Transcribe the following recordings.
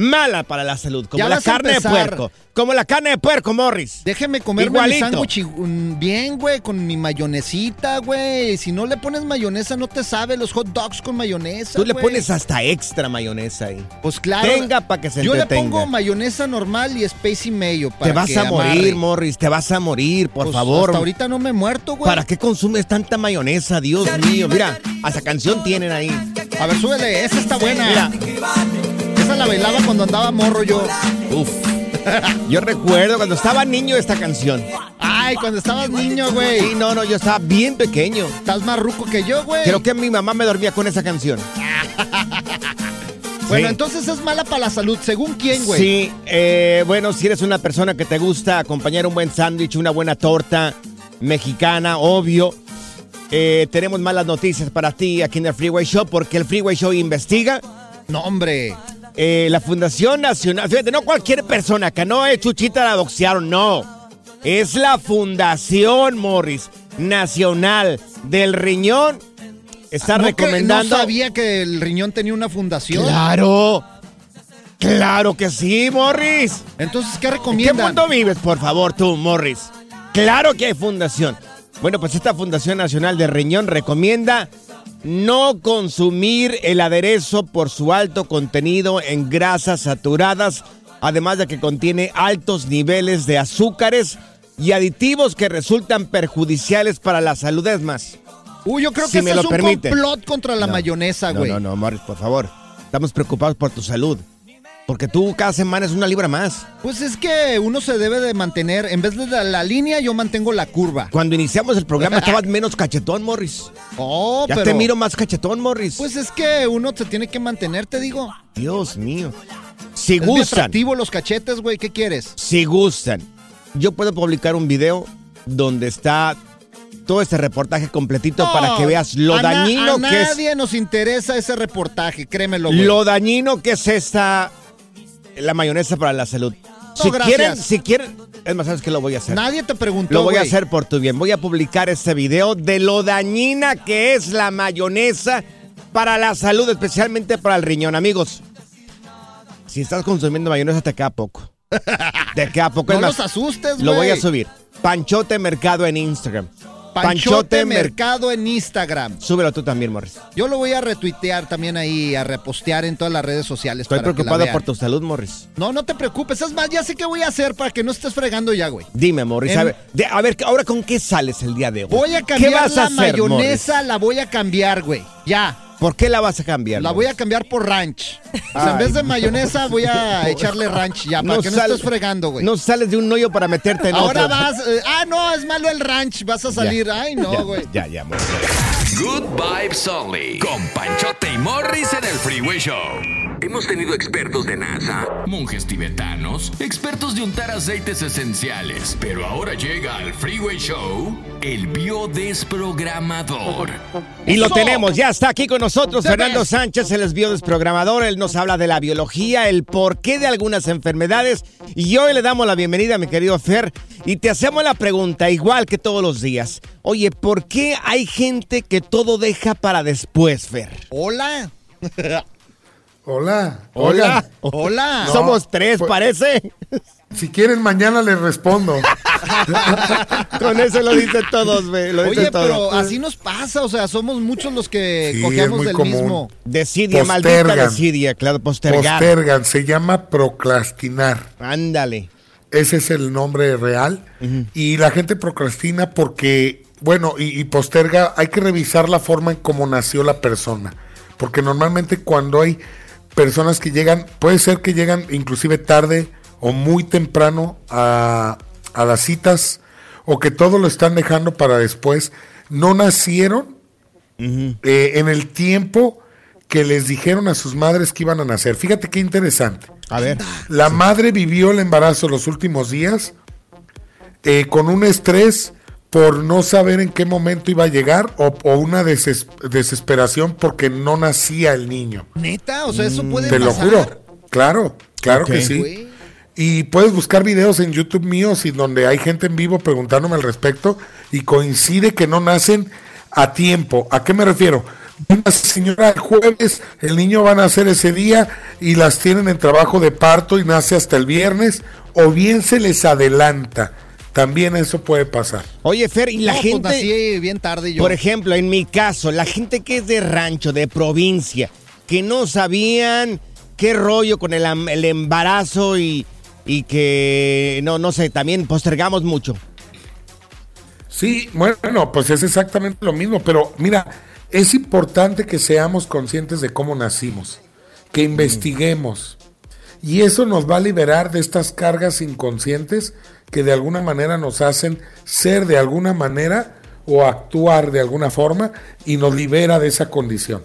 mala para la salud, como Ya la carne de puerco. Como la carne de puerco, Morris. Déjeme Igualito. mi sándwich y- mm, bien, güey, con mi mayonesita, güey. Si no le pones mayonesa, no te sabe los hot dogs con mayonesa. Tú le güey. pones hasta extra mayonesa ahí. Pues claro. Tenga pa' que se Yo le pongo mayonesa normal y Spacey Mayo. Para Te vas que a morir, amarre. Morris. Te vas a morir, por Pues, favor. Hasta ahorita no me he muerto, güey. ¿Para qué consumes tanta mayonesa? Dios mío. Mira, hasta canción tienen ahí. A ver, súbele, esa está buena. Mira. Esa la bailaba cuando andaba morro yo. Uf. Yo recuerdo cuando estaba niño esta canción. Ay, cuando estabas niño, Sí, güey. no, no, yo estaba bien pequeño. Estás más ruco que yo, güey. Creo que mi mamá me dormía con esa canción. Bueno, Sí. entonces es mala para la salud. ¿Según quién, güey? Sí, eh, bueno, si eres una persona que te gusta acompañar un buen sándwich, una buena torta mexicana, obvio. eh, tenemos malas noticias para ti aquí en el Freeway Show porque el Freeway Show investiga. No, hombre. Eh, la Fundación Nacional, fíjate, no cualquier persona, que no es Chuchita la boxearon, no. Es la Fundación Morris Nacional del Riñón. Está ¿No que- recomendando. No sabía que el riñón tenía una fundación. Claro. Claro que sí, Morris. Entonces, ¿qué ¿En qué mundo vives, por favor, tú, Morris? Claro que hay fundación. Bueno, pues esta Fundación Nacional de Riñón recomienda no consumir el aderezo por su alto contenido en grasas saturadas, además de que contiene altos niveles de azúcares y aditivos que resultan perjudiciales para la salud. Es más, Uy, yo creo Si que me ese lo es un permiten. complot contra la No. mayonesa, no, güey. no, no, Morris, por favor. Estamos preocupados por tu salud. Porque tú cada semana es una libra más. Pues es que uno se debe de mantener, en vez de la, la línea, yo mantengo la curva. Cuando iniciamos el programa estabas menos cachetón, Morris. Oh, Ya pero... te miro más cachetón, Morris. Pues es que uno se tiene que mantener, te digo. Dios mío. Si Es gustan, los cachetes, güey. ¿Qué quieres? si gustan, yo puedo publicar un video donde está todo este reportaje completito para que veas lo a dañino a que es nadie nos interesa ese reportaje, créemelo, güey. lo dañino que es esta la mayonesa para la salud. No, si gracias. quieren, si quieren, es más, sabes que lo voy a hacer. Nadie te preguntó, Lo voy a hacer por tu bien. Voy a publicar este video de lo dañina que es la mayonesa para la salud, especialmente para el riñón. Amigos, si estás consumiendo mayonesa, te queda poco. Te queda poco. No es más, los asustes, güey. Lo voy a subir. Panchote Mercado en Instagram. Panchote Mer- Mercado en Instagram. Súbelo tú también, Morris. Yo lo voy a retuitear también ahí, a repostear en todas las redes sociales. Estoy para que la preocupado vean. por tu salud, Morris. No, no te preocupes. Es más, ya sé qué voy a hacer para que no estés fregando ya, güey. Dime, Morris. En- A ver, de- a ver, ahora con qué sales el día de hoy. Voy a ¿Qué cambiar vas la a hacer, mayonesa, Morris? la voy a cambiar, güey. Ya. ¿Por qué la vas a cambiar? La voy a cambiar por ranch. O sea, en vez de mayonesa, voy a echarle ranch ya, para que no sal- estés fregando, güey. No sales de un hoyo para meterte en Ahora otro. vas. eh, ah, no, es malo el ranch. Vas a salir. Ya, Ay, no, ya, güey. Ya, ya, Morris. Good Vibes Only. Con Panchote y Morris en el Freeway Show. Hemos tenido expertos de NASA, monjes tibetanos, expertos de untar aceites esenciales. Pero ahora llega al Freeway Show el biodesprogramador. Y lo tenemos, ya está aquí con nosotros Fernando. Sánchez, él es biodesprogramador, él nos habla de la biología, el porqué de algunas enfermedades. Y hoy le damos la bienvenida a mi querido Fer y te hacemos la pregunta, igual que todos los días. Oye, ¿por qué hay gente que todo deja para después, Fer? Hola. Hola. Hola. Oigan, Hola. No, Somos tres, pues- parece. si quieren mañana les respondo. Con eso lo dicen todos, güey, Oye, pero así nos pasa. O sea, somos muchos los que Sí, cogemos del común. mismo. Maldita Postergan. desidia, claro, postergar. Postergan, se llama procrastinar. Ándale. Ese es el nombre real. Y la gente procrastina porque, bueno, y, y posterga, hay que revisar la forma en cómo nació la persona. Porque normalmente cuando hay personas que llegan, puede ser que llegan inclusive tarde o muy temprano a, a las citas, o que todo lo están dejando para después, no nacieron eh, en el tiempo que les dijeron a sus madres que iban a nacer. Fíjate qué interesante. A ver. La madre vivió el embarazo los últimos días eh, con un estrés por no saber en qué momento iba a llegar o, o una deses- desesperación porque no nacía el niño. Neta, o sea, eso puede Mm, Te lo juro. Claro, claro que sí. Güey. Y puedes buscar videos en YouTube míos y donde hay gente en vivo preguntándome al respecto y coincide que no nacen a tiempo. ¿A qué me refiero? Una señora el jueves, el niño va a nacer ese día y las tienen en trabajo de parto y nace hasta el viernes o bien se les adelanta. También eso puede pasar. Oye, Fer, y la No, pues, gente. nací bien tarde yo. Por ejemplo, en mi caso, la gente que es de rancho, de provincia, que no sabían qué rollo con el, am- el embarazo y, y que, no, no sé, también postergamos mucho. Sí, bueno, pues es exactamente lo mismo, pero mira, es importante que seamos conscientes de cómo nacimos, que investiguemos. Y eso nos va a liberar de estas cargas inconscientes que de alguna manera nos hacen ser de alguna manera o actuar de alguna forma y nos libera de esa condición.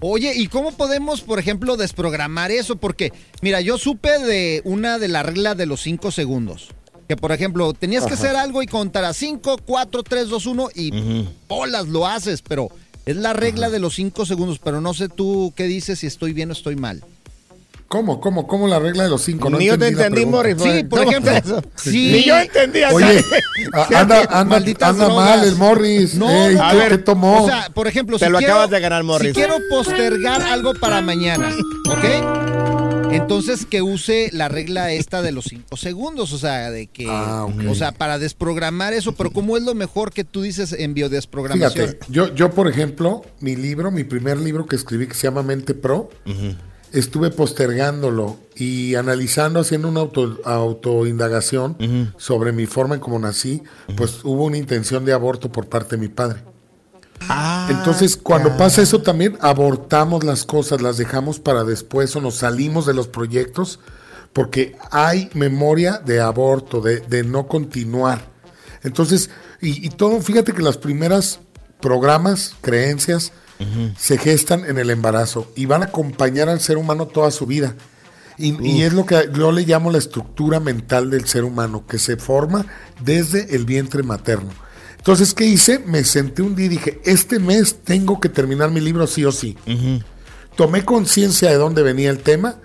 Oye, ¿y cómo podemos, por ejemplo, desprogramar eso? Porque, mira, yo supe de una de la regla de los cinco segundos. Que, por ejemplo, tenías que hacer algo y contar a 5, 4, 3, 2, 1 y bolas lo haces, pero es la regla de los cinco segundos. Pero no sé tú qué dices, si estoy bien o estoy mal. ¿Cómo? ¿Cómo? ¿Cómo la regla de los cinco? No Ni yo te entendí. Morris. Sí, por ¿Cómo ejemplo, eso? sí. Ni yo entendí. acá. Oye, a- anda, anda, anda mal el Morris. No, Ey, no, ¿qué, a ver, qué tomó? O sea, por ejemplo, Te si lo quiero, acabas de ganar, Morris. Si quiero postergar algo para mañana, ¿ok? Entonces que use la regla esta de los cinco segundos, o sea, de que, Ah, ok. o sea, para desprogramar eso, pero ¿cómo es lo mejor que tú dices en biodesprogramación? Fíjate, yo, yo por ejemplo, mi libro, mi primer libro que escribí que se llama Mente Pro, estuve postergándolo y analizando, haciendo una auto, autoindagación sobre mi forma en cómo nací, pues hubo una intención de aborto por parte de mi padre. Ah, Entonces, cuando pasa eso también, abortamos las cosas, las dejamos para después o nos salimos de los proyectos porque hay memoria de aborto, de, de no continuar. Entonces, y, y todo, fíjate que las primeras programas, creencias, se gestan en el embarazo y van a acompañar al ser humano toda su vida. Y, y es lo que yo le llamo la estructura mental del ser humano, que se forma desde el vientre materno. Entonces, ¿qué hice? Me senté un día y dije, este mes tengo que terminar mi libro sí o sí. Tomé conciencia de dónde venía el tema,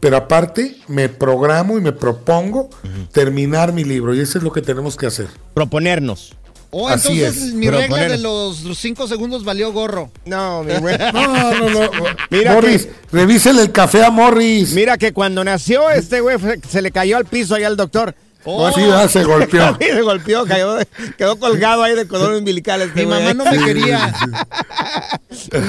pero aparte me programo y me propongo terminar mi libro y eso es lo que tenemos que hacer. proponernos. Oh, Así entonces es. mi Pero regla poner- de los los cinco segundos valió gorro. No, mi güey. No, no, no. Mira Morris, que- revísele el café a Morris. Mira que cuando nació este güey se le cayó al piso ahí al doctor. Oh, Sí, ah, se golpeó. Se golpeó, cayó, quedó colgado ahí de cordón umbilical este mi mamá no me quería.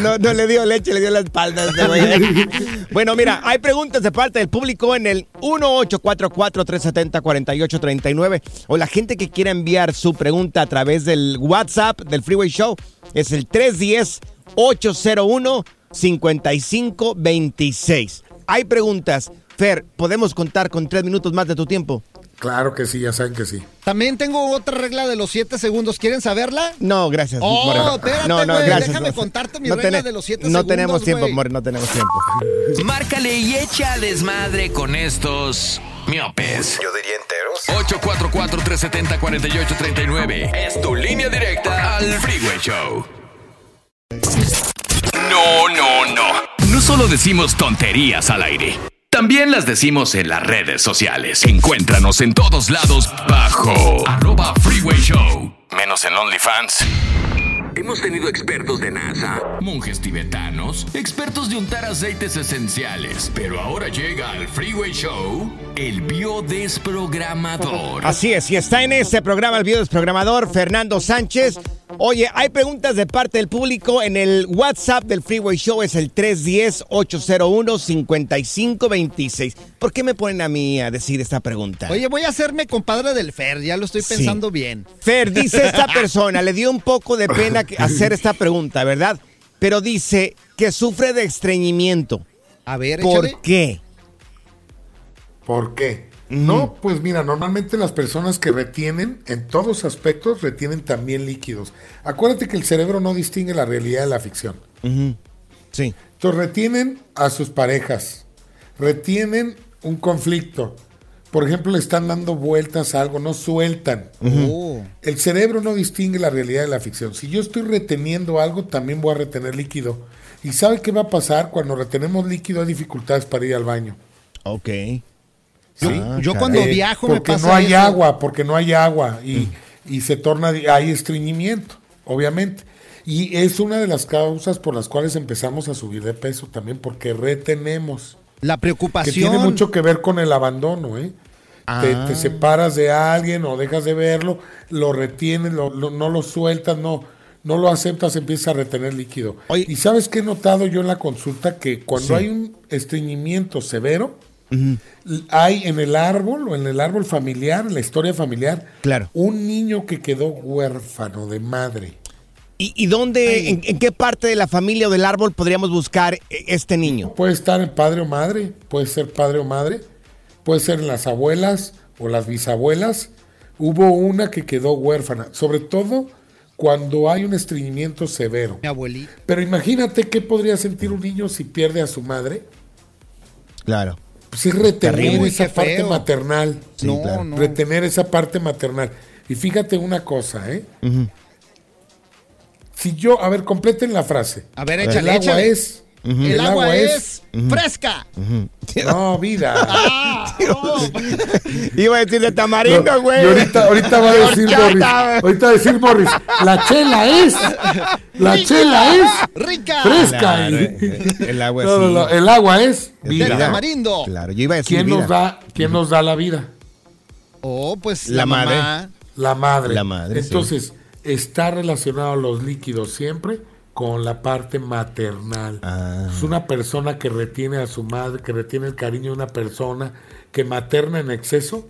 No, no le dio leche, le dio la espalda a este güey. Bueno, mira, hay preguntas de parte del público en el 1844-370-4839 o la gente que quiera enviar su pregunta a través del WhatsApp del Freeway Show es el 310-801-5526. Hay preguntas. Fer, ¿podemos contar con tres minutos más de tu tiempo? Claro que sí, ya saben que sí. También tengo otra regla de los siete segundos. ¿Quieren saberla? No, gracias. Oh, Moreno. espérate, no, no, güey, gracias. déjame no. contarte mi No regla de los siete No segundos, tenemos tiempo, güey. More, no tenemos tiempo. Márcale y echa desmadre con estos miopes. Yo diría enteros. 844-370-4839. Es tu línea directa al Freeway Show. No, no, no. No solo decimos tonterías al aire. También las decimos en las redes sociales. Encuéntranos en todos lados bajo arroba Freeway Show. Menos en OnlyFans. Hemos tenido expertos de NASA, monjes tibetanos, expertos de untar aceites esenciales. Pero ahora llega al Freeway Show el biodesprogramador. Así es, y está en este programa el biodesprogramador Fernando Sánchez. Oye, hay preguntas de parte del público en el WhatsApp del Freeway Show, es el 310-801-5526. ¿Por qué me ponen a mí a decir esta pregunta? Oye, voy a hacerme compadre del Fer, ya lo estoy Sí. pensando bien. Fer, dice esta persona, le dio un poco de pena hacer esta pregunta, ¿verdad? Pero dice que sufre de estreñimiento. A ver, ¿Por échale. qué? ¿Por qué? No, pues mira, normalmente las personas que retienen, en todos aspectos, retienen también líquidos. Acuérdate que el cerebro no distingue la realidad de la ficción. Sí. Entonces retienen a sus parejas, retienen un conflicto. Por ejemplo, le están dando vueltas a algo, no sueltan. Oh. El cerebro no distingue la realidad de la ficción. Si yo estoy reteniendo algo, también voy a retener líquido. ¿Y sabe qué va a pasar? Cuando retenemos líquido hay dificultades para ir al baño. Ok. Yo, Ah, yo cuando Eh, viajo me porque no hay eso. agua, porque no hay agua y, y se torna, hay estreñimiento, obviamente. Y es una de las causas por las cuales empezamos a subir de peso también, porque retenemos. La Que preocupación. tiene mucho que ver con el abandono, ¿eh? Te, Ah. te separas de alguien o dejas de verlo, lo retienes, lo- lo- no lo sueltas, no, no lo aceptas, empiezas a retener líquido. Oye. y sabes qué he notado yo en la consulta que cuando Sí. hay un estreñimiento severo, hay en el árbol o en el árbol familiar, en la historia familiar, Claro. un niño que quedó huérfano de madre. ¿Y, y dónde, en, en qué parte de la familia o del árbol podríamos buscar eh, este niño? Puede estar en padre o madre, puede ser padre o madre, puede ser en las abuelas o las bisabuelas. Hubo una que quedó huérfana, sobre todo cuando hay un estreñimiento severo. Mi abuelita. Pero imagínate qué podría sentir un niño si pierde a su madre. Claro. Pues es retener Terrible, esa parte feo. maternal. Sí, no, claro. no. Retener esa parte maternal. Y fíjate una cosa, ¿eh? Si yo, a ver, completen la frase. A ver, el échale, agua échale. es. El, agua, es, fresca. No, vida. Ah, oh. Iba a decir de tamarindo, güey. Ahorita, ahorita va a decir Morris. Ahorita va a decir Morris. La chela es. La chela es. Rica. Fresca. Claro, eh, el agua No, no, el agua es De vida. tamarindo. Claro, yo iba a decir ¿Quién vida. nos da, quién nos da la vida? Oh, pues La la, madre. mamá. La madre. La madre, sí. Entonces, está relacionado a los líquidos siempre con la parte maternal. Ah. Es una persona que retiene a su madre, que retiene el cariño de una persona, que materna en exceso,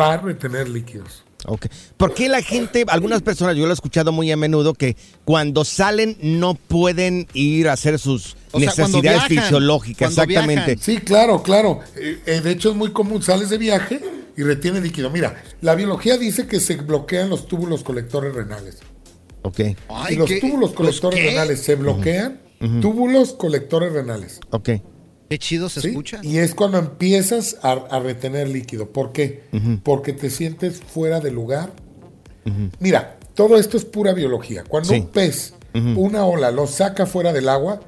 va a retener líquidos. Ok. ¿Por qué la gente, algunas personas, yo lo he escuchado muy a menudo, que cuando salen no pueden ir a hacer sus O sea, necesidades viajan, fisiológicas? Exactamente. viajan. Sí, claro, claro. Eh, eh, de hecho es muy común, sales de viaje y retiene líquido. Mira, la biología dice que se bloquean los túbulos colectores renales. Ok, Ay, y los ¿qué? túbulos ¿Los colectores renales se bloquean, túbulos colectores renales. ok. Qué chido se ¿sí? escucha. Y es cuando empiezas a, a retener líquido. ¿Por qué? Porque te sientes fuera de lugar. Mira, todo esto es pura biología. Cuando Sí. un pez, una ola, lo saca fuera del agua,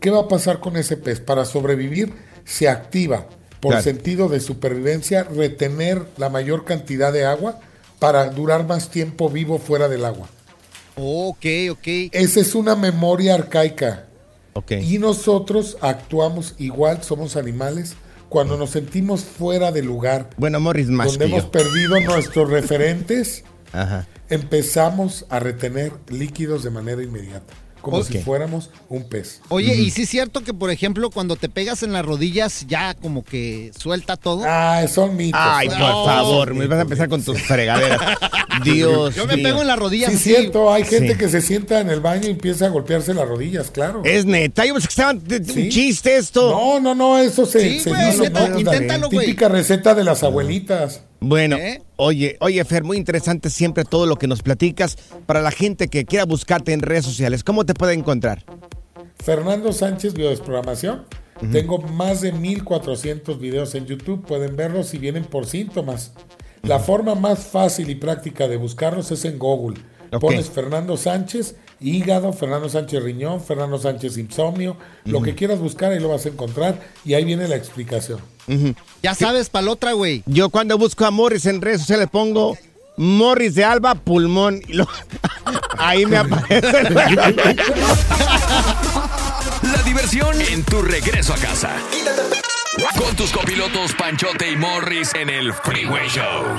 ¿qué va a pasar con ese pez? Para sobrevivir, se activa por Claro. sentido de supervivencia, retener la mayor cantidad de agua para durar más tiempo vivo fuera del agua. Ok, ok. Esa es una memoria arcaica. Ok. Y nosotros actuamos igual, somos animales, cuando nos sentimos fuera de lugar, Bueno, Morris más donde hemos perdido nuestros referentes, Ajá. empezamos a retener líquidos de manera inmediata, como si fuéramos un pez. Oye, y sí es cierto que, por ejemplo, cuando te pegas en las rodillas, ya como que suelta todo. Ah, son mitos. Ay, por favor, me vas a empezar con tus fregaderas. Dios Yo me mío. pego en las rodillas Sí, así. cierto, hay gente Sí. que se sienta en el baño y empieza a golpearse las rodillas, claro. Es neta, yo pensé que estaban Sí. un chiste esto. No, no, no, eso se, Sí, se güey, dice, neta, ¿no? inténtalo, güey. Típica receta de las abuelitas. Bueno, ¿Eh? oye, oye, Fer, muy interesante siempre todo lo que nos platicas. Para la gente que quiera buscarte en redes sociales, ¿cómo te puede encontrar? Fernando Sánchez, Biodesprogramación. Tengo más de 1400 videos en YouTube. Pueden verlos si vienen por síntomas. La forma más fácil y práctica de buscarlos es en Google. Pones Fernando Sánchez, hígado, Fernando Sánchez riñón, Fernando Sánchez insomnio, lo que quieras buscar ahí lo vas a encontrar y ahí viene la explicación. Ya sabes, para la otra, güey. Yo cuando busco a Morris en redes sociales pongo Morris de Alba pulmón y lo- ahí me aparece. La diversión en tu regreso a casa. Con tus copilotos Panchote y Morris en el Freeway Show.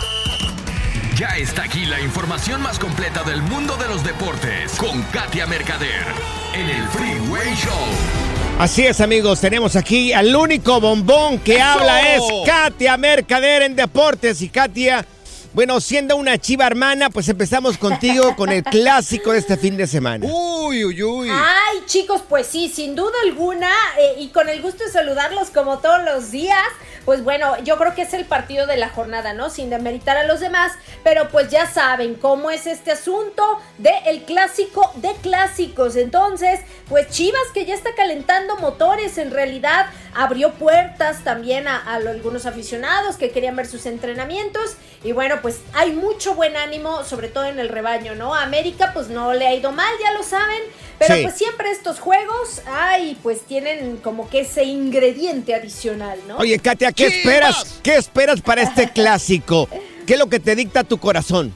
Ya está aquí la información más completa del mundo de los deportes con Katia Mercader en el Freeway Show. Así es, amigos, tenemos aquí al único bombón que habla es Katia Mercader en Deportes. Y Katia, bueno, siendo una chiva hermana, pues empezamos contigo con el clásico de este fin de semana. Uy, uy, uy. Ay, chicos, pues sí, sin duda alguna, eh, y con el gusto de saludarlos como todos los días, pues bueno, yo creo que es el partido de la jornada, ¿no? Sin demeritar a los demás, pero pues ya saben cómo es este asunto del el clásico de clásicos. Entonces, pues Chivas que ya está calentando motores, en realidad abrió puertas también a, a algunos aficionados que querían ver sus entrenamientos y bueno, pues hay mucho buen ánimo, sobre todo en el rebaño, ¿no? A América pues no le ha ido mal, ya lo saben, pero Sí. pues siempre estos juegos, ay, pues tienen como que ese ingrediente adicional, ¿no? Oye, Katia, ¿qué Chivas. esperas? ¿Qué esperas para este clásico? ¿Qué es lo que te dicta tu corazón?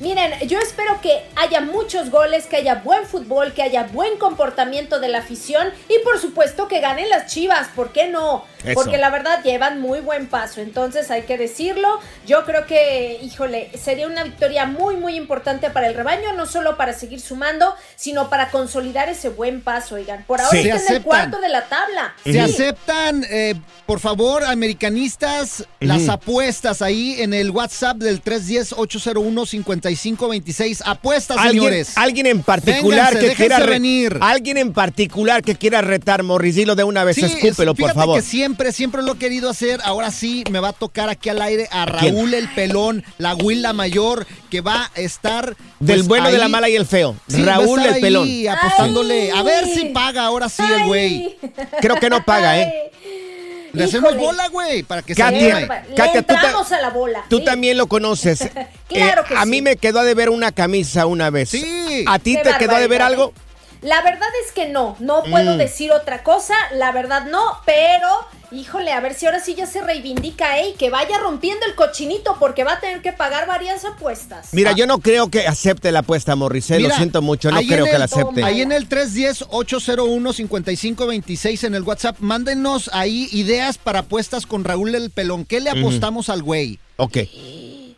Miren, yo espero que haya muchos goles, que haya buen fútbol, que haya buen comportamiento de la afición y por supuesto que ganen las Chivas, ¿por qué no? Eso. Porque la verdad llevan muy buen paso, entonces hay que decirlo. Yo creo que, híjole, sería una victoria muy muy importante para el rebaño, no solo para seguir sumando, sino para consolidar ese buen paso, oigan. Por ahora Sí. está en el cuarto de la tabla. Se Sí. aceptan, eh, por favor, americanistas, las apuestas ahí en el WhatsApp del 310-801-5526. Apuestas, ¿Alguien, señores. alguien en particular Vénganse, que quiera venir. alguien en particular que quiera retar Morris, dilo de una vez, Sí, escúpelo, por favor. que siempre, siempre lo he querido hacer. Ahora sí me va a tocar aquí al aire a quién? Raúl el Pelón, la Huila Mayor, que va a estar. Del pues, bueno, de la mala y el feo. Sí, va a Raúl estar el pelón. apostándole. Ay. A ver si paga ahora sí el güey. Creo que no paga, ¿eh? Le hacemos Híjole. bola, güey, para que se Katia, Qué anime. Katia, tú ta- a la bola. Tú sí. también lo conoces. Eh, Claro que a sí. mí me quedó de ver una camisa una vez. Sí. ¿A ti Qué te quedó de ver algo? La verdad es que no, no puedo Mm. decir otra cosa, la verdad no, pero híjole, a ver si ahora sí ya se reivindica, ¿eh? Que vaya rompiendo el cochinito porque va a tener que pagar varias apuestas. Mira, yo no creo que acepte la apuesta, Morris. eh, lo siento mucho, no creo que la acepte. Ahí en el 310-801-5526 en el WhatsApp, mándenos ahí ideas para apuestas con Raúl el Pelón. ¿Qué le apostamos al güey? Ok.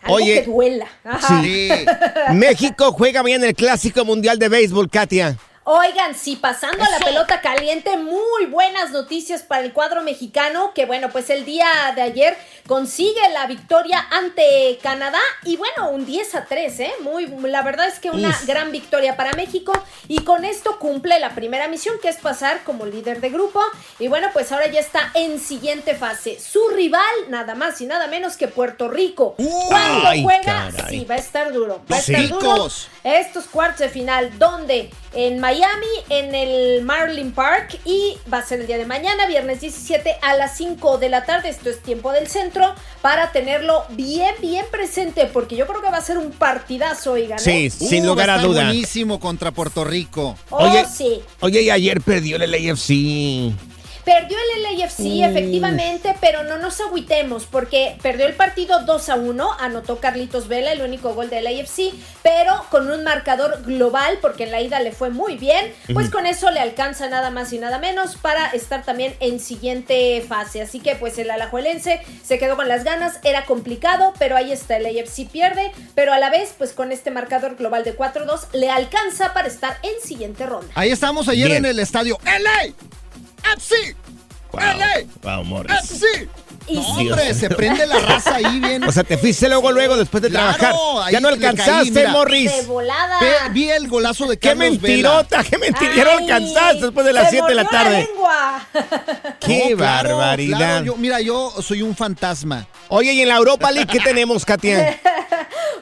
Algo Oye. que duela. Ajá. Sí. México juega bien el Clásico Mundial de Béisbol, Katia. Oigan, sí, pasando a la pelota caliente, muy buenas noticias para el cuadro mexicano, que bueno, pues el día de ayer consigue la victoria ante Canadá y bueno, un 10 a 3, ¿eh? Muy, la verdad es que una Uf. gran victoria para México y con esto cumple la primera misión que es pasar como líder de grupo y bueno, pues ahora ya está en siguiente fase. Su rival, nada más y nada menos que Puerto Rico. Cuando Ay, juega, caray. sí, va a estar duro. Va a estar duro estos cuartos de final, donde en Miami, en el Marlin Park, y va a ser el día de mañana, viernes 17 a las 5 de la tarde, esto es tiempo del centro, para tenerlo bien, bien presente, porque yo creo que va a ser un partidazo, oigan. ¿eh? Sí, sin Uh, lugar va a estar duda. buenísimo contra Puerto Rico. Oh, Oye, sí. Oye, y ayer perdió el LAFC. Perdió el LAFC, efectivamente, pero no nos agüitemos porque perdió el partido 2 a 1, anotó Carlitos Vela, el único gol del LAFC, pero con un marcador global, porque en la ida le fue muy bien, pues con eso le alcanza nada más y nada menos para estar también en siguiente fase. Así que pues el alajuelense se quedó con las ganas, era complicado, pero ahí está, el LAFC pierde, pero a la vez, pues con este marcador global de 4-2, le alcanza para estar en siguiente ronda. Ahí estamos ayer Bien. en el estadio. ¡LA! ¡FC! ¡LA! Wow, Morris. ¡FC! Y No, sí, hombre, se prende la raza ahí bien. O sea, te fuiste luego, luego, después de Claro, trabajar. Ya no caí, alcanzaste. Morris. de volada. Ve- vi el golazo de ¡Qué Carlos mentirota! ¡Qué mentirota! Ya no alcanzaste después de las se 7 de la tarde. ¡Qué No, claro, barbaridad! claro, yo- mira, yo soy un fantasma. Oye, y en la Europa League, ¿qué tenemos, Katia?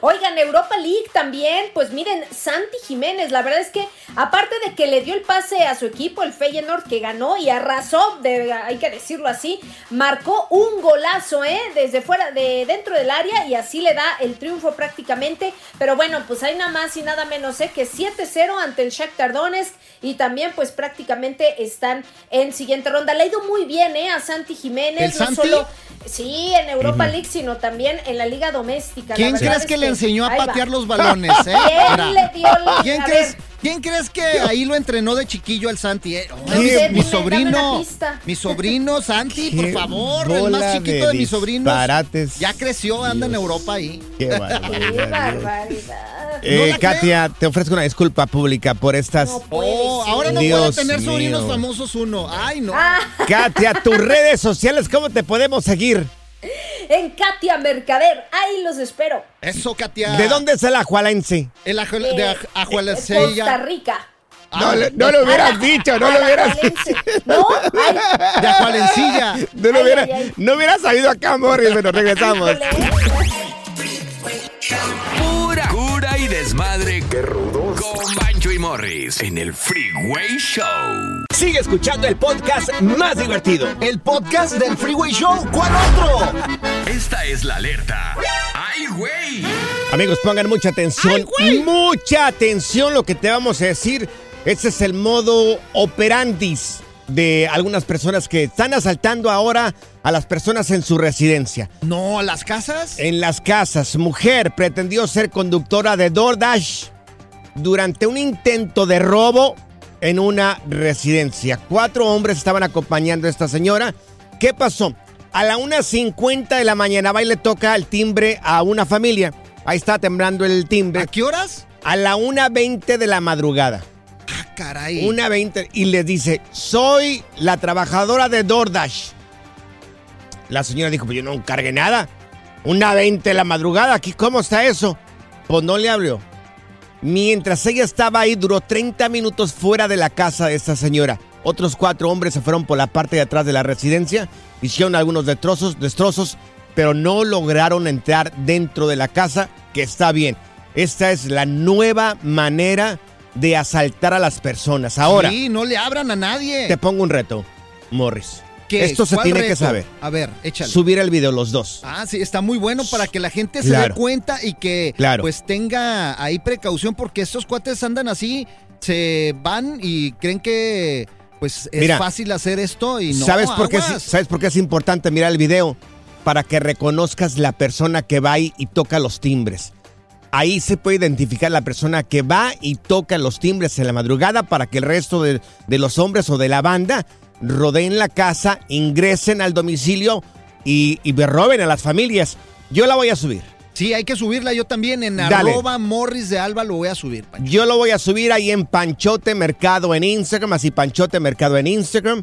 Oigan, Europa League también, pues miren, Santi Jiménez, la verdad es que aparte de que le dio el pase a su equipo, el Feyenoord que ganó y arrasó, de- hay que decirlo así, marcó un golazo, ¿eh? Desde fuera, de dentro del área y así le da el triunfo prácticamente. Pero bueno, pues hay nada más y nada menos, ¿eh? Que 7-0 ante el Shakhtar Donetsk y también pues prácticamente están en siguiente ronda. Le ha ido muy bien, ¿eh? A Santi Jiménez, ¿El no Santi? solo... Sí, en Europa League, sino también en la Liga Doméstica. ¿Quién crees es que le enseñó a va. patear los balones, eh? ¿Quién Mira. le dio el- ¿Quién a crees. ¿Quién crees que ahí lo entrenó de chiquillo al Santi? eh? Mi, sobrino, mi sobrino Santi, por favor, el más chiquito de, de mis sobrinos. disparates. Ya creció, anda en Europa ahí. ¡Qué Qué barbaridad! Eh, ¿No la Katia, te ofrezco una disculpa pública por estas... No puede Oh, ser. ahora no Dios puede tener sobrinos mío. famosos uno. Ay, no. Ah, Katia, tus redes sociales, ¿cómo te podemos seguir? En Katia Mercader, ahí los espero. Eso, Katia. ¿De dónde es el ajualense? El Eh, de eh. Costa Rica. No, le- no lo hubieras dicho, no lo hubieras Alajuelense. ¿No? Ay, De Ajualencilla. No, lo Ay, hubiera, ay, ay. no hubiera sabido acá, Morris, pero regresamos. Pura cura y desmadre. Qué rudos. Con Bancho y Morris en el Freeway Show. Sigue escuchando el podcast más divertido. El podcast del Freeway Show. ¿Cuál otro? Esta es la alerta. ¡Ay, güey! Amigos, pongan mucha atención. mucha atención lo que te vamos a decir. Ese es el modo operandis de algunas personas que están asaltando ahora a las personas en su residencia. No, las casas. En las casas, mujer pretendió ser conductora de DoorDash durante un intento de robo en una residencia. Cuatro hombres estaban acompañando a esta señora. ¿Qué pasó? A la 1.50 de la mañana va y le toca el timbre a una familia. Ahí está temblando el timbre. ¿A qué horas? A la 1.20 de la madrugada. Ah, caray. 1.20 y les dice, soy la trabajadora de DoorDash. La señora dijo, pues yo no cargué nada. Una 20 de la madrugada, aquí cómo está eso. Pues no le abrió. Mientras ella estaba ahí, duró 30 minutos fuera de la casa de esta señora. Otros cuatro hombres se fueron por la parte de atrás de la residencia, hicieron algunos destrozos, destrozos, pero no lograron entrar dentro de la casa, que está bien. Esta es la nueva manera de asaltar a las personas. Ahora, Sí, no le abran a nadie. te pongo un reto, Morris. ¿Qué? Esto se ¿Cuál tiene que saber. A ver, échale. Subir el video los dos. Ah, sí, está muy bueno para que la gente se Claro. dé cuenta y que Claro. pues tenga ahí precaución porque estos cuates andan así, se van y creen que pues es Mira, fácil hacer esto y no. ¿Sabes, por qué es. ¿Sabes por qué es importante mirar el video? Para que reconozcas la persona que va ahí y toca los timbres. Ahí se puede identificar la persona que va y toca los timbres en la madrugada para que el resto de, de los hombres o de la banda rodeen la casa, ingresen al domicilio y, y roben a las familias. Yo la voy a subir. Sí, hay que subirla yo también en Dale. arroba Morris de Alba lo voy a subir. Pancho. Yo lo voy a subir ahí en Panchote Mercado en Instagram, así Panchote Mercado en Instagram.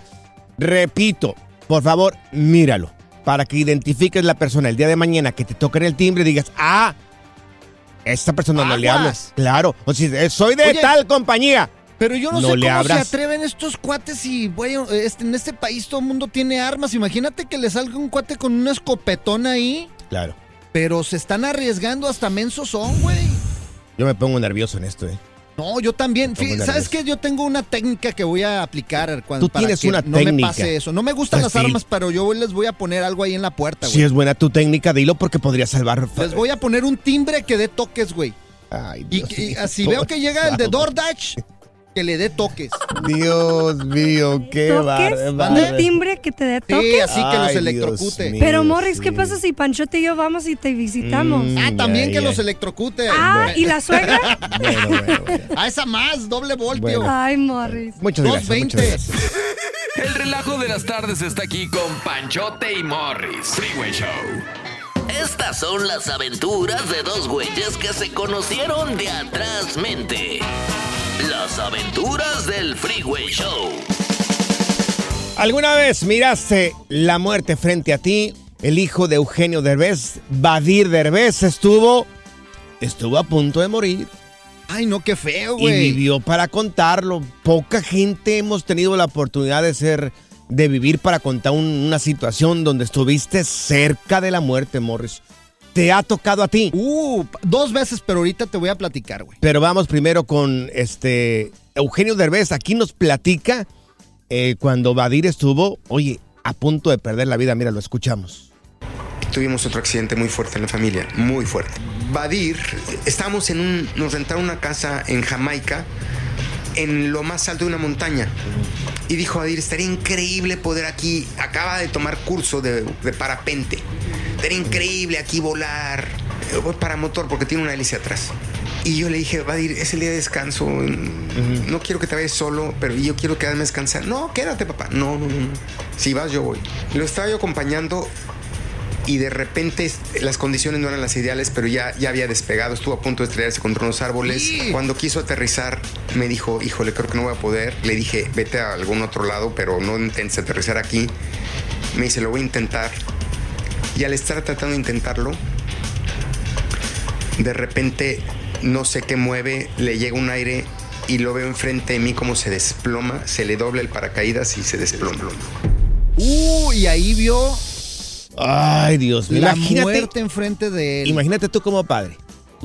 Repito, por favor, míralo. Para que identifiques la persona el día de mañana que te toquen el timbre y digas, ah, esta persona no le hablo. Aguas. Claro, o sea, soy de Oye, tal compañía. Pero yo no, No sé cómo se atreven estos cuates y, güey, este, en este país todo el mundo tiene armas. Imagínate que le salga un cuate con un escopetón ahí. Claro. Pero se están arriesgando hasta mensos son, güey. Yo me pongo nervioso en esto, ¿eh? No, yo también. Fí- ¿Sabes qué? Yo tengo una técnica que voy a aplicar cuando Tú para tienes que una no me pase eso. No me gustan Pues las sí. armas, pero yo les voy a poner algo ahí en la puerta, Si güey. es buena tu técnica, dilo porque podría salvar. Les voy a poner un timbre que dé toques, güey. Ay, Y, Dios y mío. así veo que llega el de DoorDash, que le dé toques. Dios mío, qué ¿Toques? bárbaro. ¿Un timbre que te dé Sí, toques? así que los electrocute. Dios mío. Pero Morris, ¿qué sí. pasa si Panchote y yo vamos y te visitamos? Mm. Ah, también que los electrocute. Ah, ¿y la suegra? Bueno, bueno, bueno. A esa más, doble voltio. Bueno. Ay, Morris. Muchas gracias. 220. Muchas gracias. El relajo de las tardes está aquí con Panchote y Morris. Freeway Show. Estas son las aventuras de dos güeyes que se conocieron de atrás mente. Las aventuras del Freeway Show. ¿Alguna vez miraste la muerte frente a ti? El hijo de Eugenio Derbez, Badir Derbez, estuvo, estuvo a punto de morir Ay, no, qué feo, y güey. vivió para contarlo. Poca gente hemos tenido la oportunidad de ser, de vivir para contar un- una situación donde estuviste cerca de la muerte, Morris. Te ha tocado a ti. Uh, dos veces, pero ahorita te voy a platicar, güey. Pero vamos primero con este Eugenio Derbez. Aquí nos platica eh, cuando Badir estuvo, oye, a punto de perder la vida. Mira, lo escuchamos. Tuvimos otro accidente muy fuerte en la familia, muy fuerte. Badir, estábamos en un, nos rentaron una casa en Jamaica, en lo más alto de una montaña. Y dijo Badir, estaría increíble poder aquí, acaba de tomar curso de, de parapente. Estaría increíble aquí volar, eh, para motor, porque tiene una hélice atrás. Y yo le dije, Badir, es el día de descanso, no quiero que te vayas solo, pero yo quiero quedarme a descansar. No, quédate, papá. No, no, no, no. Si vas, yo voy. Lo estaba yo acompañando y de repente las condiciones no eran las ideales, pero ya, ya había despegado, estuvo a punto de estrellarse contra unos árboles. Sí. Cuando quiso aterrizar, me dijo, híjole, creo que no voy a poder. Le dije, vete a algún otro lado, pero no intentes aterrizar aquí. Me dice, lo voy a intentar. Y al estar tratando de intentarlo, de repente no sé qué mueve, le llega un aire y lo veo enfrente de mí como se desploma, se le dobla el paracaídas y se desploma. Uh, y ahí vio Ay, Dios mío. la Imagínate, muerte enfrente de él. imagínate tú como padre.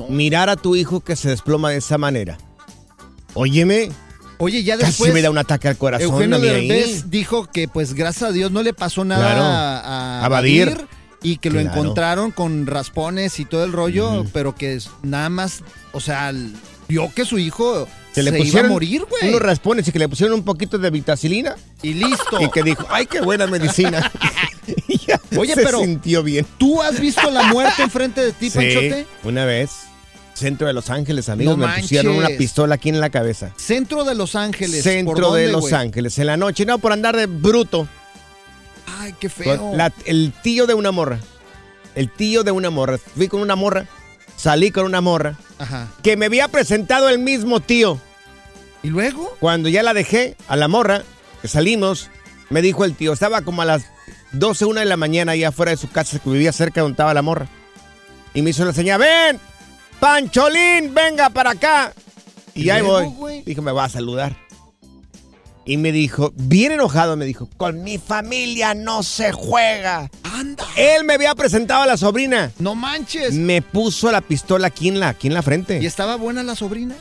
Mirar a tu hijo que se desploma de esa manera. Óyeme, Oye, ya casi después me da un ataque al corazón. Eugenio a mí ahí. Dijo que pues gracias a Dios no le pasó nada Claro. a, A Badir. Badir y que lo encontraron con raspones y todo el rollo, pero que nada más, o sea, vio que su hijo Que le se iba a morir, güey. unos raspones y que le pusieron un poquito de vitacilina Y listo. y que dijo, ay, qué buena medicina. Y ya Oye, se pero- sintió bien. ¿Tú has visto la muerte enfrente de ti, Panchote? una vez, centro de Los Ángeles, amigos, No me pusieron una pistola aquí en la cabeza. Centro de Los Ángeles. ¿por Centro dónde, de Los? Ángeles, en la noche, no, por andar de bruto. Ay, qué feo. La- el tío de una morra. El tío de una morra. Fui con una morra, salí con una morra, Ajá. que me había presentado el mismo tío. ¿Y luego? Cuando ya la dejé a la morra, que salimos, me dijo el tío, estaba como a las 12, una de la mañana allá afuera de su casa, que vivía cerca donde estaba la morra. Y me hizo la señal, ven, Pancholín, venga para acá. Y, ¿Y ahí luego, voy. güey? Dijo, me va a saludar. Y me dijo, bien enojado, me dijo, con mi familia no se juega. Anda. Él me había presentado a la sobrina. No manches. Me puso la pistola aquí en la, aquí en la frente. ¿Y estaba buena la sobrina?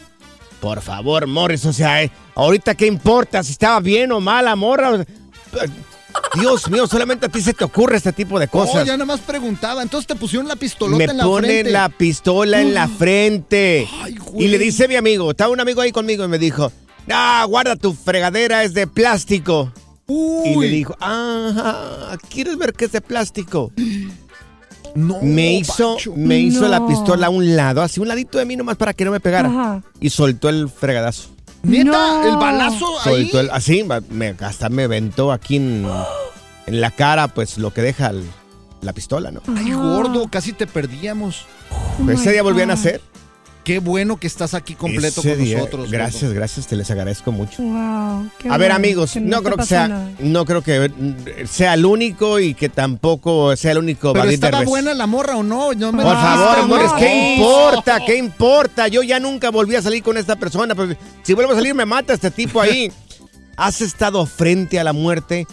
Por favor, Morris, o sea, eh, ahorita qué importa si estaba bien o mala, morra. Eh, Dios mío, solamente a ti se te ocurre este tipo de Oh, cosas. ya nada más preguntaba. Entonces te pusieron la pistolota Me en la ponen frente. la pistola en la frente. Ay, güey. y le dice mi amigo, estaba un amigo ahí conmigo y me dijo, ah, guarda tu fregadera, es de plástico. Uy. Y le dijo, ah, ¿quieres ver que es de plástico? No, Me hizo, Pancho. me hizo la pistola a un lado, así un ladito de mí nomás para que no me pegara. Ajá. Y soltó el fregadazo. ¿Neta? No. ¿El balazo ahí? Soltó el, así, me, hasta me aventó aquí en, en la cara, pues lo que deja el- la pistola, ¿no? Ay, gordo, casi te perdíamos. Oh Ese día volvían a hacer. Qué bueno que estás aquí completo Ese con día- nosotros. Gracias, gracias, te les agradezco mucho. Wow. qué A ver, bueno amigos, que no, creo que sea, nada. no creo que sea el único y que tampoco sea el único Pero estaba Derbez. buena la morra o no? No me Por favor, amores, ¿qué importa? ¿Qué importa? Yo ya nunca volví a salir con esta persona. Pero si vuelvo a salir, me mata este tipo ahí. Has estado frente a la muerte.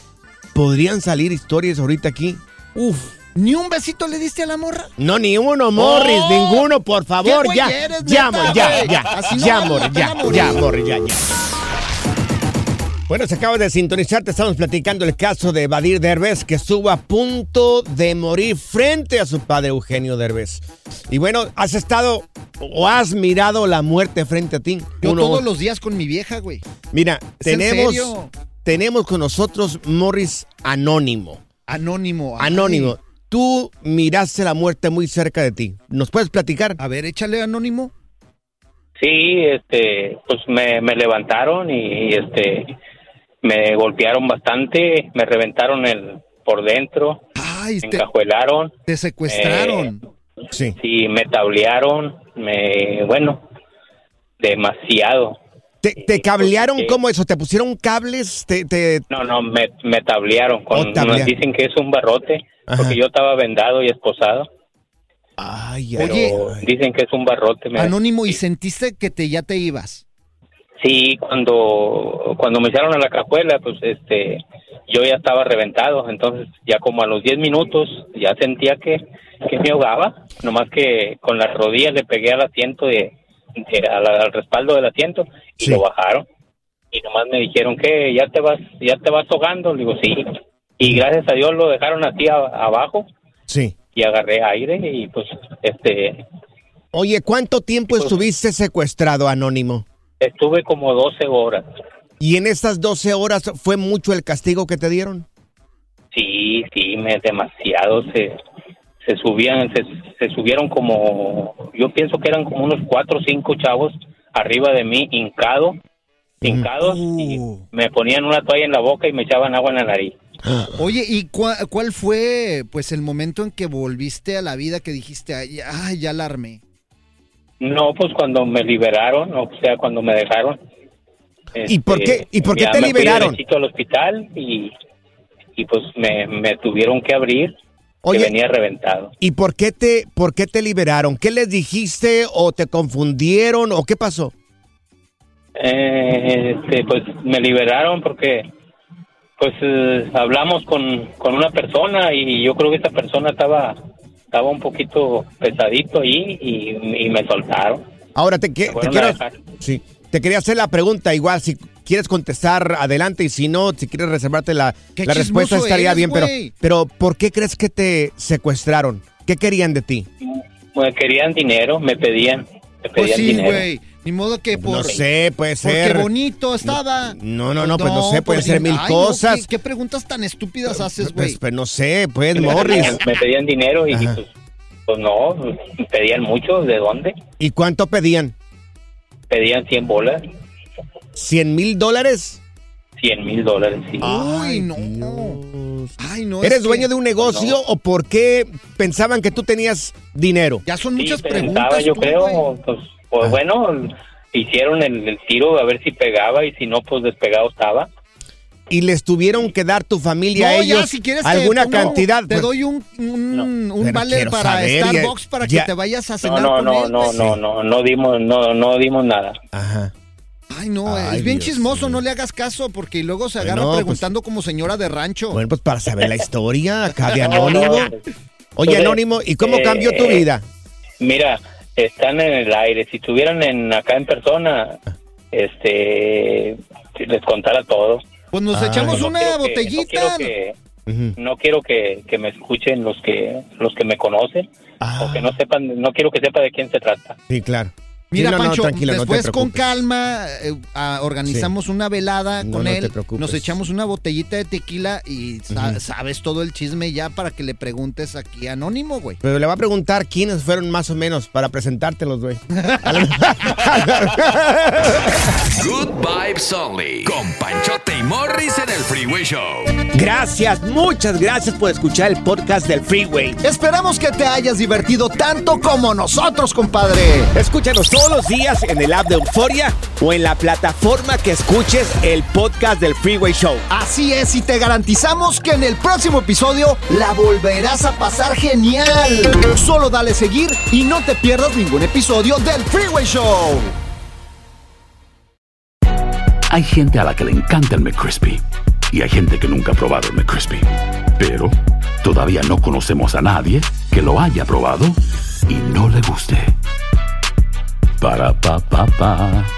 ¿Podrían salir historias ahorita aquí? Uf. ¿Ni un besito le diste a la morra? No, ni uno, Morris, Oh, ninguno, por favor, qué ya. eres, ya, neta, ya, ya. Así ya, Morris, ya, ya, Morris, ya, ya. Bueno, se acaba de sintonizar, te estamos platicando el caso de Badir Derbez, que estuvo a punto de morir frente a su padre Eugenio Derbez. Y bueno, has estado o has mirado la muerte frente a ti. Yo Uno- todos los días con mi vieja, güey. Mira, ¿Es en tenemos, serio? tenemos con nosotros Morris Anónimo. Anónimo. Anónimo, tú miraste la muerte muy cerca de ti. ¿Nos puedes platicar? A ver, échale anónimo. Sí, este, pues me, me levantaron y, y, este, me golpearon bastante, me reventaron el por dentro, Ay, me te, encajuelaron, te secuestraron. Sí. sí, me tablearon, me, bueno, demasiado. ¿Te, te cablearon Sí. cómo eso? ¿Te pusieron cables? ¿Te, te- No, no, me, me tablearon, con, Oh, tablearon. nos dicen que es un barrote, Ajá. porque yo estaba vendado y esposado, Ay, Oye, pero dicen que es un barrote. me- Anónimo, ¿y sentiste que te ya te ibas? Sí, cuando, cuando me echaron a la cajuela, pues este, yo ya estaba reventado, entonces ya como a los 10 minutos ya sentía que, que me ahogaba, nomás que con las rodillas le pegué al asiento de, de- a la- al respaldo del asiento y Sí. lo bajaron. Y nomás me dijeron que ya te vas, ya te vas ahogando, le digo sí. Y gracias a Dios lo dejaron así a- abajo Sí. y agarré aire y pues este Oye, ¿cuánto tiempo Pues- estuviste secuestrado, Anónimo? estuve como 12 horas. ¿Y en estas 12 horas fue mucho el castigo que te dieron? Sí, sí, me demasiado se se subían se, se subieron como yo pienso que eran como unos cuatro o cinco chavos arriba de mí hincado hincados y Uh. me ponían una toalla en la boca y me echaban agua en la nariz. Oye, ¿y cua- cuál fue pues el momento en que volviste a la vida que dijiste, ay, ay, ya la armé? No, pues cuando me liberaron, o sea, cuando me dejaron. ¿Y por qué- y por qué ya te me fui liberaron? derechito al hospital y, y pues me, me tuvieron que abrir, Oye. que venía reventado. ¿Y por qué te, por qué te liberaron? ¿Qué les dijiste o te confundieron o qué pasó? eh, este, pues me liberaron porque pues eh, hablamos con, con una persona y yo creo que esa persona estaba estaba un poquito pesadito ahí y, y me soltaron. Ahora te, que- te quiero, sí, te quería hacer la pregunta igual, si quieres contestar adelante y si no, si quieres reservarte la, la respuesta estaría eres, bien, pero, pero ¿por qué crees que te secuestraron? ¿Qué querían de ti? Me querían dinero, me pedían, me Pues pedían sí, dinero. güey. Ni modo que por... no sé, puede Porque ser. bonito estaba. No, no, no, pues no sé, puede ser mil Ay, no, cosas. ¿qué, qué preguntas tan estúpidas haces, Pues, güey? pues no sé, pues me, Morris. pedían, me pedían dinero y pues, pues no, pedían mucho, ¿de dónde? ¿Y cuánto pedían? Pedían 100 bolas, ¿Cien mil dólares? 100 mil dólares, sí. Uy, no. Dios. Ay, no. ¿Eres que dueño de un negocio o por qué pensaban que tú tenías dinero? Ya son Sí, muchas pensaba, preguntas. yo tú, creo, pues, pues Ah. bueno, hicieron el, el tiro a ver si pegaba y si no, pues despegado estaba. Y les tuvieron que dar tu familia a No, ya, ellos si quieres te alguna pongo- cantidad. Te doy un, un, vale para saber, ya- Starbucks para ya- que te vayas a No, cenar no, con no, él. no, pues. no, no, no dimos, no, no dimos nada. Ajá. Ay, no, Ay, es bien Dios chismoso, no le hagas caso porque luego se Bueno, agarra pues- preguntando como señora de rancho. Bueno, pues para saber la historia acá de Anónimo. Oye, Entonces, Anónimo, ¿y cómo eh, cambió tu vida? Mira, están en el aire. Si estuvieran en acá en persona, este, les contara todo. Pues nos Ay. echamos No una quiero que- botellita. no quiero que, Ujú. no quiero que, que me escuchen los que los que me conocen Ah, o que no sepan, no quiero que sepa de quién se trata. Sí, claro. Mira, Sí, no, no, Pancho, tranquilo, no te después con calma eh, ah, organizamos una velada No, con no te él. preocupes. Nos echamos una botellita de tequila y sa- sabes todo el chisme ya para que le preguntes aquí Anónimo, güey. Pero le va a preguntar quiénes fueron más o menos para presentártelos, güey. Good Vibes Only. Con Panchote y Morris en el Freeway Show. gracias, muchas gracias por escuchar el podcast del Freeway. Esperamos que te hayas divertido tanto como nosotros, compadre. Escúchanos todos los días en el app de Euforia o en la plataforma que escuches el podcast del Freeway Show. Así es, y te garantizamos que en el próximo episodio la volverás a pasar genial. Solo dale seguir y no te pierdas ningún episodio del Freeway Show. Hay gente a la que le encanta el McCrispy y hay gente que nunca ha probado el McCrispy. Pero todavía no conocemos a nadie que lo haya probado y no le guste. Ba-da-ba-ba-ba.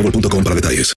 boostmobile.com para detalles.